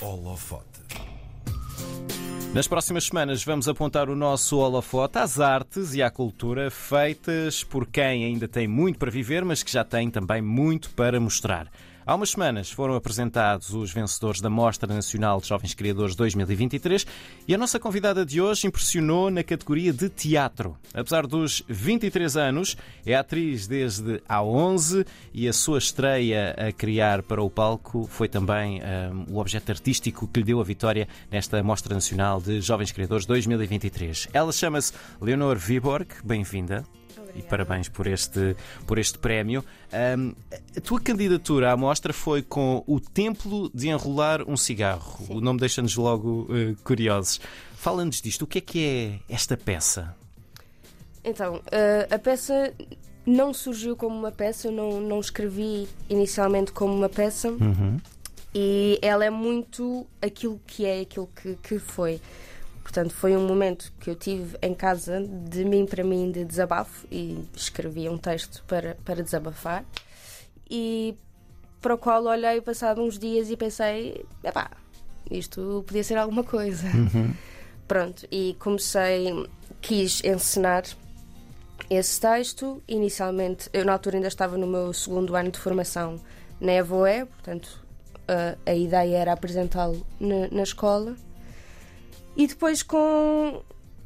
Holofote. Nas próximas semanas vamos apontar o nosso holofote às artes e à cultura feitas por quem ainda tem muito para viver, mas que já tem também muito para mostrar. Há umas semanas foram apresentados os vencedores da Mostra Nacional de Jovens Criadores 2023 e a nossa convidada de hoje impressionou na categoria de teatro. Apesar dos 23 anos, é atriz desde há 11 e a sua estreia a criar para o palco foi também um, o objeto artístico que lhe deu a vitória nesta Mostra Nacional de Jovens Criadores 2023. Ela chama-se Leonor Viborg. Bem-vinda e parabéns por este, por este prémio. Um, a tua candidatura à mostra foi com O Templo de Enrolar um Cigarro. Sim. O nome deixa-nos logo uh, curiosos. Fala-nos disto, o que é que é esta peça? Então, eh, a peça não surgiu como uma peça, eu não, não escrevi inicialmente como uma peça Uhum. e ela é muito aquilo que é, aquilo que, que foi. Portanto, foi um momento que eu tive em casa de mim para mim de desabafo e escrevi um texto para, para desabafar e para o qual olhei passado uns dias e pensei, epá, isto podia ser alguma coisa. Pronto, e comecei, quis encenar esse texto. Inicialmente, eu na altura ainda estava no meu segundo ano de formação na EVOE, portanto a, a ideia era apresentá-lo na, na escola. E depois com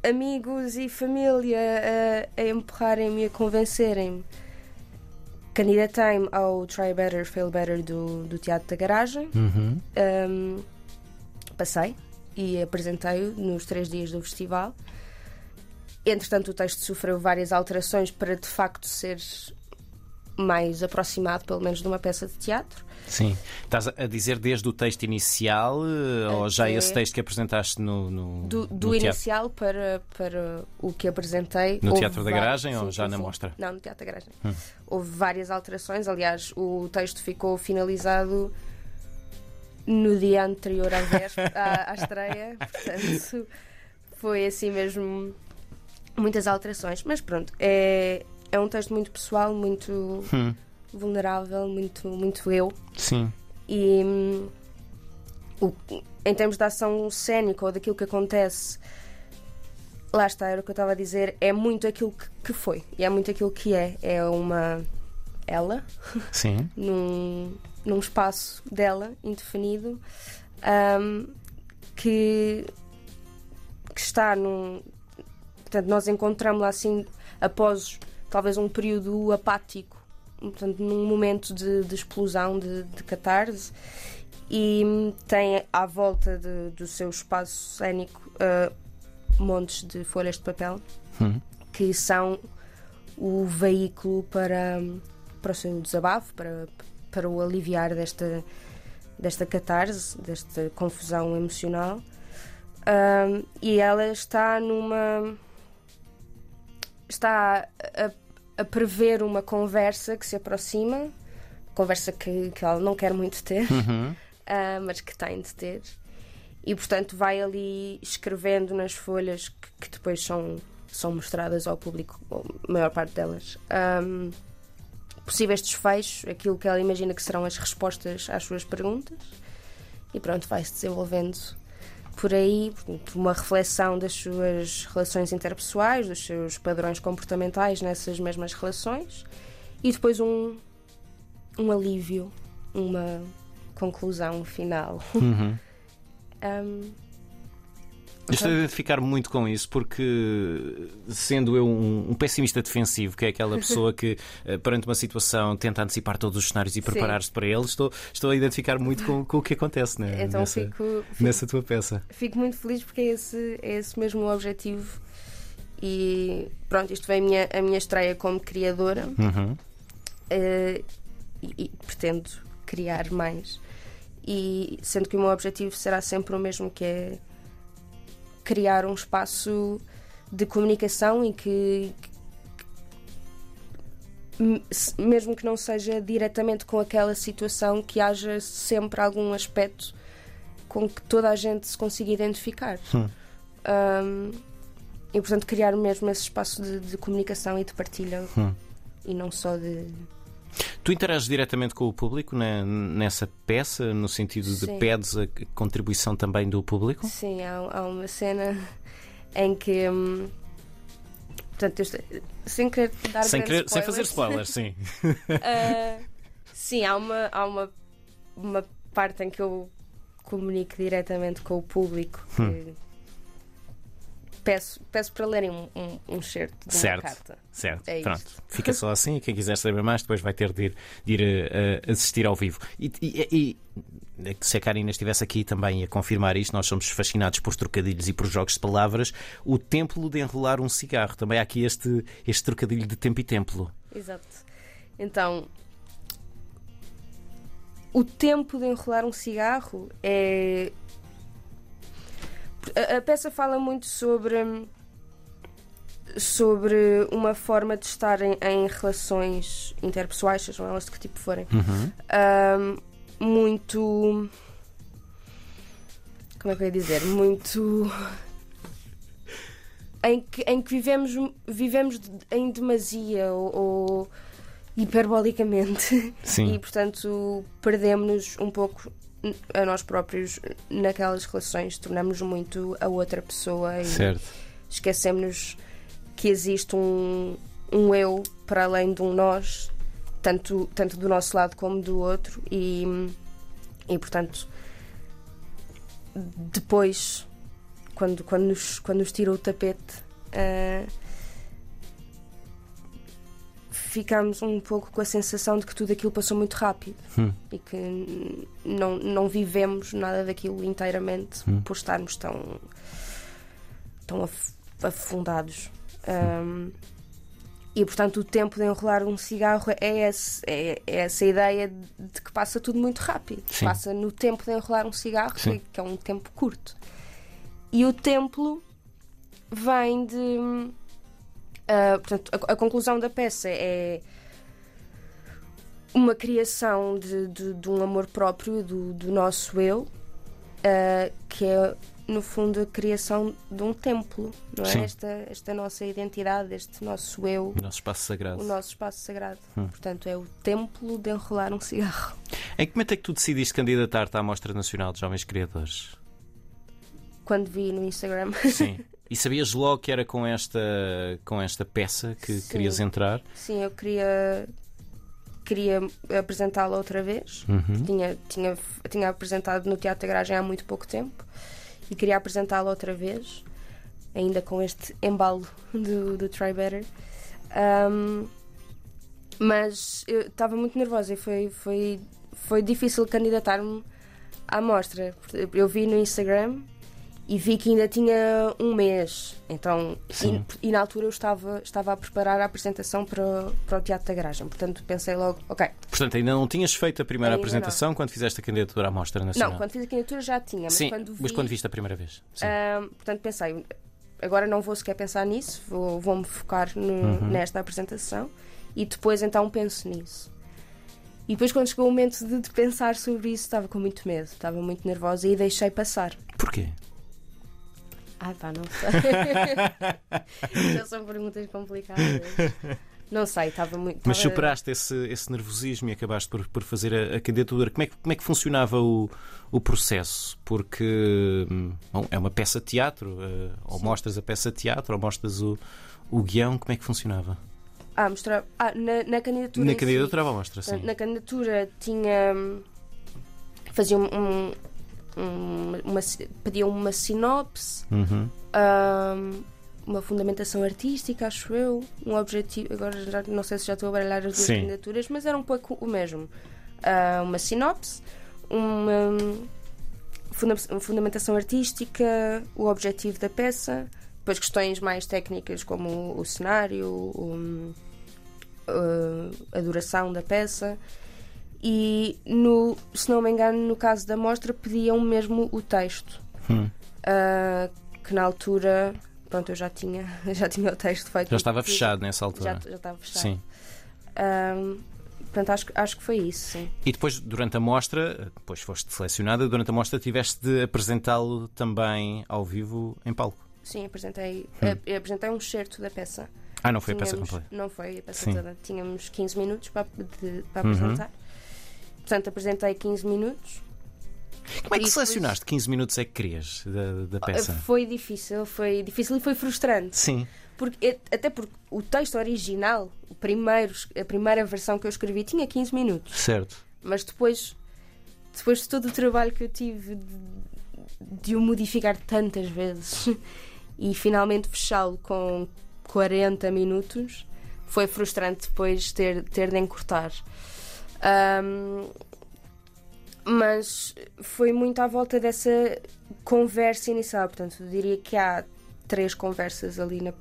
amigos e família a, a empurrarem-me, a convencerem-me, candidatei-me ao Try Better, Fail Better do, do Teatro da Garagem. Uhum. Um, passei e apresentei-o nos três dias do festival. Entretanto, o texto sofreu várias alterações para de facto ser mais aproximado, pelo menos, de uma peça de teatro. Sim. Estás a dizer desde o texto inicial eh, ou já Até- esse texto que apresentaste no, no, Do, no do teatro? inicial para, para o que apresentei. No Teatro da Garagem ou Sim, já sim, na sim. mostra? Hum. Não, no Teatro da Garagem. Houve várias alterações. Aliás, o texto ficou finalizado no dia anterior à, véspera, à, à estreia. Portanto, foi assim mesmo muitas alterações. Mas pronto, é, é um texto muito pessoal, muito Hum. vulnerável, muito, muito eu. Sim. E hum, o- em termos de ação cénica ou daquilo que acontece, lá está, era o que eu estava a dizer, é muito aquilo que, que foi e é muito aquilo que é. É uma ela Sim. num, num espaço dela, indefinido, hum, que, que está num. Portanto, nós encontramos-la assim após talvez um período apático, portanto, num momento de, de explosão, de, de catarse, e tem à volta de- do seu espaço cénico ah, montes de folhas de papel Hum. que são o veículo para, para o seu desabafo, para, para o aliviar desta, desta catarse, desta confusão emocional. Ahm, e ela está numa. Está a, a prever uma conversa que se aproxima, conversa que, que ela não quer muito ter, Uhum. ah, mas que tem de ter. E portanto vai ali escrevendo nas folhas que, que depois são, são mostradas ao público, a maior parte delas, ahm, possíveis desfechos, aquilo que ela imagina que serão as respostas às suas perguntas. E pronto, vai-se desenvolvendo por aí, uma reflexão das suas relações interpessoais, dos seus padrões comportamentais nessas mesmas relações, e depois um, um alívio, uma conclusão final. Uhum. Um, Eu estou a identificar muito com isso porque, sendo eu um, um pessimista defensivo, que é aquela pessoa que, eh, perante uma situação, tenta antecipar todos os cenários e preparar-se para ele, estou, estou a identificar muito com, com o que acontece né, então nessa, fico, fico, nessa tua peça. fico muito feliz porque é esse, é esse mesmo o objetivo. E pronto, isto foi a minha, a minha estreia como criadora Uhum. eh, e, e pretendo criar mais. E sendo que o meu objetivo será sempre o mesmo, que é criar um espaço de comunicação e que, mesmo que não seja diretamente com aquela situação, que haja sempre algum aspecto com que toda a gente se consiga identificar. Hum. Um, e portanto criar mesmo esse espaço de, de comunicação e de partilha Hum. e não só de Tu interages diretamente com o público nessa peça, no sentido de Sim. pedes a contribuição também do público? Sim, há, há uma cena em que. hum, portanto, estou- sem querer dar Sem, querer- sem fazer spoilers, sim. ah, sim, há, uma, há uma, uma parte em que eu comunico diretamente com o público. que Hum. Peço, peço para lerem um, um, um certo de uma Certo. carta. Certo, É pronto. isto. Fica só assim e quem quiser saber mais depois vai ter de ir, de ir, eh, eh, assistir ao vivo. E, e- e- e se a Karina estivesse aqui também a confirmar isto, nós somos fascinados por trocadilhos e por jogos de palavras. O templo de enrolar um cigarro. Também há aqui este, este trocadilho de tempo e templo. Exato. Então, o tempo de enrolar um cigarro é. A, a peça fala muito sobre. sobre uma forma de estar em, em relações interpessoais, sejam elas de que tipo forem, Uhum. ahm, muito. Como é que eu ia dizer? Muito. Em que, em que vivemos, vivemos em demasia ou, ou hiperbolicamente Sim. e, portanto, perdemos-nos um pouco a nós próprios naquelas relações, tornamos muito a outra pessoa e Certo. esquecemos que existe um, um eu para além de um nós, tanto, tanto do nosso lado como do outro, e, e portanto, depois, quando, quando, nos, quando nos tira o tapete, ah, ficamos um pouco com a sensação de que tudo aquilo passou muito rápido Hum. e que não, não vivemos nada daquilo inteiramente Hum. por estarmos tão, tão af- afundados. Um, e portanto, o tempo de enrolar um cigarro é, esse- é- é essa ideia de que passa tudo muito rápido. Sim. Passa no tempo de enrolar um cigarro, Sim. que é um tempo curto. E o templo vem de. Ah, portanto, a, a conclusão da peça é uma criação de, de- de um amor próprio do, do nosso eu, ah, que é, no fundo, a criação de um templo, não é? Sim. Esta, esta nossa identidade, este nosso eu, O nosso espaço sagrado. o nosso espaço sagrado. Hum. Portanto, é o templo de enrolar um cigarro. Em que momento é que tu decidiste candidatar-te à Mostra Nacional de Jovens Criadores? Quando vi no Instagram. Sim. E sabias logo que era com esta, com esta peça que Sim. querias entrar? Sim, eu queria, queria apresentá-la outra vez. Uhum. Tinha, tinha, tinha apresentado no Teatro da Garagem há muito pouco tempo e queria apresentá-la outra vez, ainda com este embalo do, do Try Better. Um, mas eu estava muito nervosa e foi, foi, foi difícil candidatar-me à mostra. Eu vi no Instagram e vi que ainda tinha um mês. Então, e, e na altura eu estava, estava a preparar a apresentação para, o- para o Teatro da Garagem. Portanto, pensei logo, ok. Portanto, ainda não tinhas feito a primeira Ainda apresentação quando fizeste a candidatura à Mostra Nacional? Não, quando fiz a candidatura já tinha, mas Sim, quando vi. mas quando viste a primeira vez? Portanto, pensei, agora não vou sequer pensar nisso, vou- vou-me focar no- Uhum. nesta apresentação e depois então penso nisso. E depois, quando chegou o momento de, de pensar sobre isso, estava com muito medo, estava muito nervosa e deixei passar. Porquê? Ai pá, não sei. Já são perguntas complicadas. Não sei, estava muito. Mas estava- superaste esse, esse nervosismo e acabaste por, por fazer a, a candidatura. Como é, que, como é que funcionava o, o processo? Porque hum, bom, é uma peça de teatro, eh, ou mostras a peça de teatro, ou mostras o, o guião, como é que funcionava? Ah. Ah, na, na candidatura. Na si. candidatura à mostra, sim. Na candidatura tinha. hum, Fazia um. um- um- uma, si- pedia uma sinopse, Uhum. hum, uma fundamentação artística, acho eu, um objetivo. Agora já, não sei se já estou a baralhar as duas Sim. candidaturas, mas era um pouco o mesmo. Ah, uma sinopse, uma funda- fundamentação artística, o objetivo da peça, depois questões mais técnicas como o cenário, o- uh, a duração da peça. E, no, se não me engano, no caso da mostra, pediam mesmo o texto. Hum. Uh, que na altura, pronto, eu já tinha, já tinha o texto feito. Já estava fechado nessa Já, altura. já estava fechado. Sim. Um, portanto, acho, que- acho que foi isso, sim. E depois, durante a mostra, depois foste selecionada, durante a mostra tiveste de apresentá-lo também ao vivo em palco. Sim, apresentei, Hum. apresentei um excerto da peça. Ah, não foi a peça Tínhamos- completa. Não foi a peça Sim. toda. Tínhamos 15 minutos para, de- para Uhum. apresentar. Portanto, apresentei 15 minutos. Como é que E depois- selecionaste 15 minutos é que querias da, da peça? Foi difícil, foi difícil e foi frustrante. Sim. Porque, até porque o texto original, o primeiro, a primeira versão que eu escrevi, tinha 15 minutos. Certo. Mas depois, depois de todo o trabalho que eu tive de, de o modificar tantas vezes e finalmente fechá-lo com 40 minutos, foi frustrante depois ter, ter de encurtar. Ahm, mas foi muito à volta dessa conversa inicial. Portanto, eu diria que há três conversas ali, na,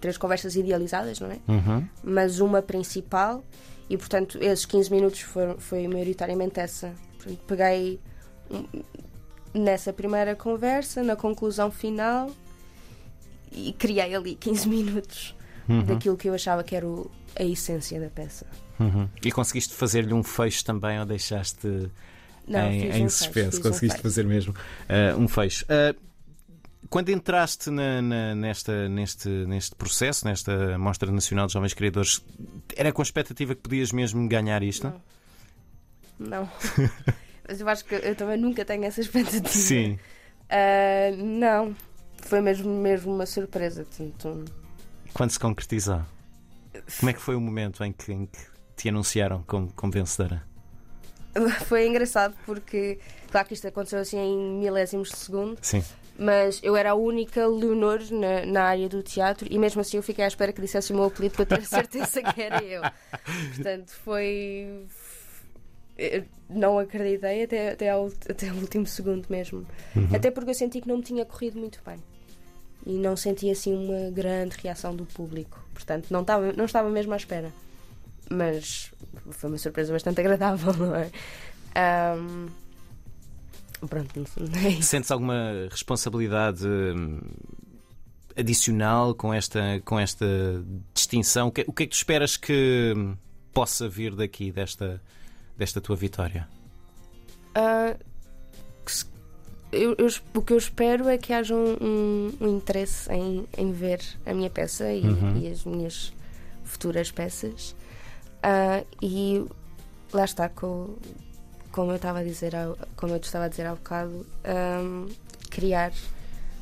três conversas idealizadas, não é? Uhum. mas uma principal e portanto esses 15 minutos foram, foi maioritariamente essa. Portanto, peguei hum, nessa primeira conversa, na conclusão final e criei ali 15 minutos Uhum. daquilo que eu achava que era o- a essência da peça. Uhum. E conseguiste fazer-lhe um fecho também ou deixaste Não, em, em um suspense? fecho, um conseguiste fecho. fazer mesmo uh, um fecho. Uh, quando entraste na- na- nesta, neste, neste processo, nesta Mostra Nacional de Jovens Criadores, era com a expectativa que podias mesmo ganhar isto? Não. Não. Mas eu acho que eu também nunca tenho essa expectativa. Sim. Ah, não. Foi mesmo, mesmo uma surpresa. Portanto, Quando se concretizou? Como é que foi o momento em que, em que te anunciaram como, como vencedora? foi engraçado porque, claro que isto aconteceu assim em milésimos de segundo, Sim. mas eu era a única Leonor na, na área do teatro e mesmo assim eu fiquei à espera que dissesse o meu apelido para ter certeza que era eu. Portanto, foi. eu Não acreditei até, até, ao, até o último segundo mesmo. Uhum. Até porque eu senti que não me tinha corrido muito bem. E não senti assim uma grande reação do público. Portanto, não estava, não estava mesmo à espera. Mas foi uma surpresa bastante agradável, não é? Ahm, Pronto, não sei. Sentes alguma responsabilidade hum, adicional com esta, com esta distinção? O que, o que é que tu esperas que hum, possa vir daqui, desta, desta tua vitória? Se- eu- eu- o que eu espero é que haja um, um- um interesse em, em ver a minha peça e, Uhum. e as minhas futuras peças. Ah, e lá está, co- como eu estava a dizer, como eu te estava a dizer há bocado, ahm, criar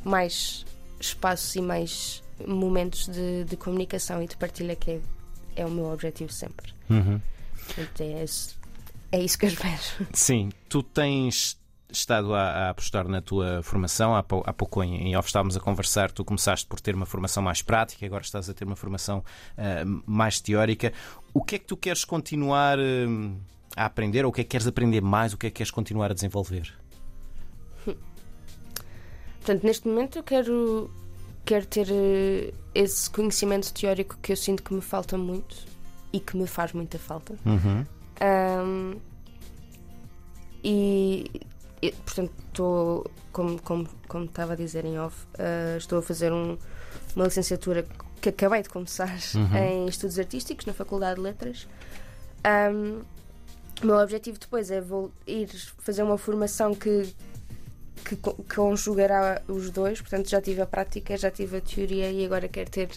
mais espaços e mais momentos de, de comunicação e de partilha que é, é o meu objetivo sempre. Portanto, é, isso, é isso que eu espero. Sim, tu tens estado a, a apostar na tua formação. Há, há pouco em, em off estávamos a conversar. Tu começaste por ter uma formação mais prática, agora estás a ter uma formação ah, mais teórica. O que é que tu queres continuar hum, a aprender? Ou o que é que queres aprender mais? O que é que queres continuar a desenvolver? Portanto, neste momento eu quero, quero ter eh, esse conhecimento teórico que eu sinto que me falta muito e que me faz muita falta. Uhum. Ahm, e, e, portanto, estou, como, como, como estava a dizer em off, ah, estou a fazer um- uma licenciatura que acabei de começar Uhum. em Estudos Artísticos na Faculdade de Letras. Ahm, o meu objetivo depois é vou ir fazer uma formação que, que co- conjugará os dois. Portanto, já tive a prática, já tive a teoria e agora quero ter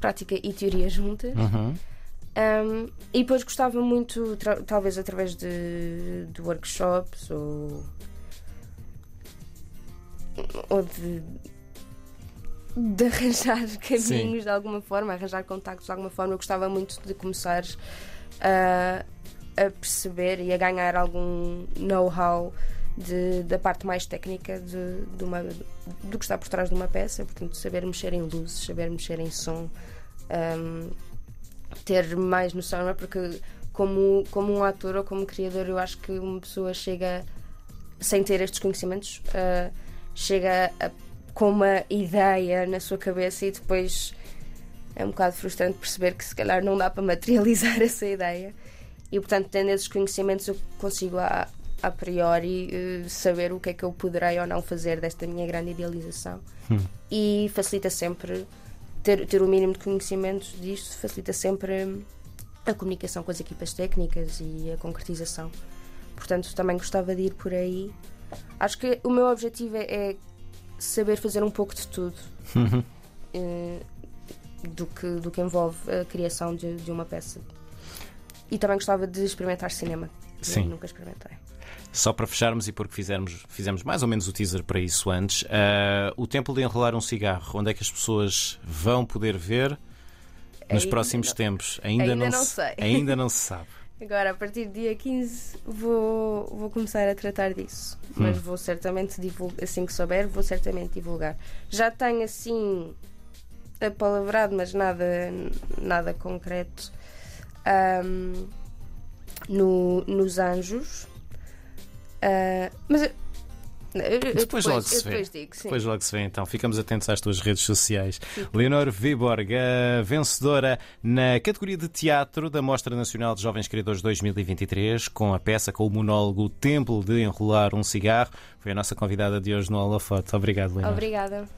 prática e teoria juntas. Uhum. Um, e depois gostava muito, talvez através de, de workshops ou, ou de, de arranjar caminhos de alguma forma, arranjar contactos de alguma forma. Eu gostava muito de começar a, a perceber e a ganhar algum know-how da parte mais técnica de, de uma, do que está por trás de uma peça, portanto, saber mexer em luzes, saber mexer em som. um, ter mais noção, é? Porque como, como um ator ou como criador, eu acho que uma pessoa chega sem ter estes conhecimentos, ah, chega a- com uma ideia na sua cabeça e depois é um bocado frustrante perceber que se calhar não dá para materializar essa ideia. E portanto, tendo esses conhecimentos, eu consigo a, a priori eh, saber o que é que eu poderei ou não fazer desta minha grande idealização. E facilita sempre ter, ter o mínimo de conhecimentos disto facilita sempre a comunicação com as equipas técnicas e a concretização. Portanto, também gostava de ir por aí. Acho que o meu objetivo é, é saber fazer um pouco de tudo. Uhum. Eh, do, que, do que envolve a criação de, de uma peça. E também gostava de experimentar cinema. Sim. Eu nunca experimentei. Só para fecharmos e porque fizermos, fizemos mais ou menos o teaser para isso antes, uh, o Templo de Enrolar um Cigarro, onde é que as pessoas vão poder ver nos Ainda próximos não- tempos? Ainda, ainda não, não se- sei. Ainda não se sabe. Agora, a partir do dia 15, vou, vou começar a tratar disso. Mas Hum. vou certamente divulgar, assim que souber, vou certamente divulgar. Já tenho assim apalavrado, mas nada, nada concreto. ahm, no, nos anjos. Ah, mas Depois depois, logo se vê. depois digo, sim. Depois logo se vê, então. Ficamos atentos às tuas redes sociais. Leonor Viborg, vencedora na categoria de teatro da Mostra Nacional de Jovens Criadores 2023, com a peça, com o monólogo Templo de Enrolar um Cigarro. Foi a nossa convidada de hoje no Holofoto. Obrigado, Leonor. Obrigada.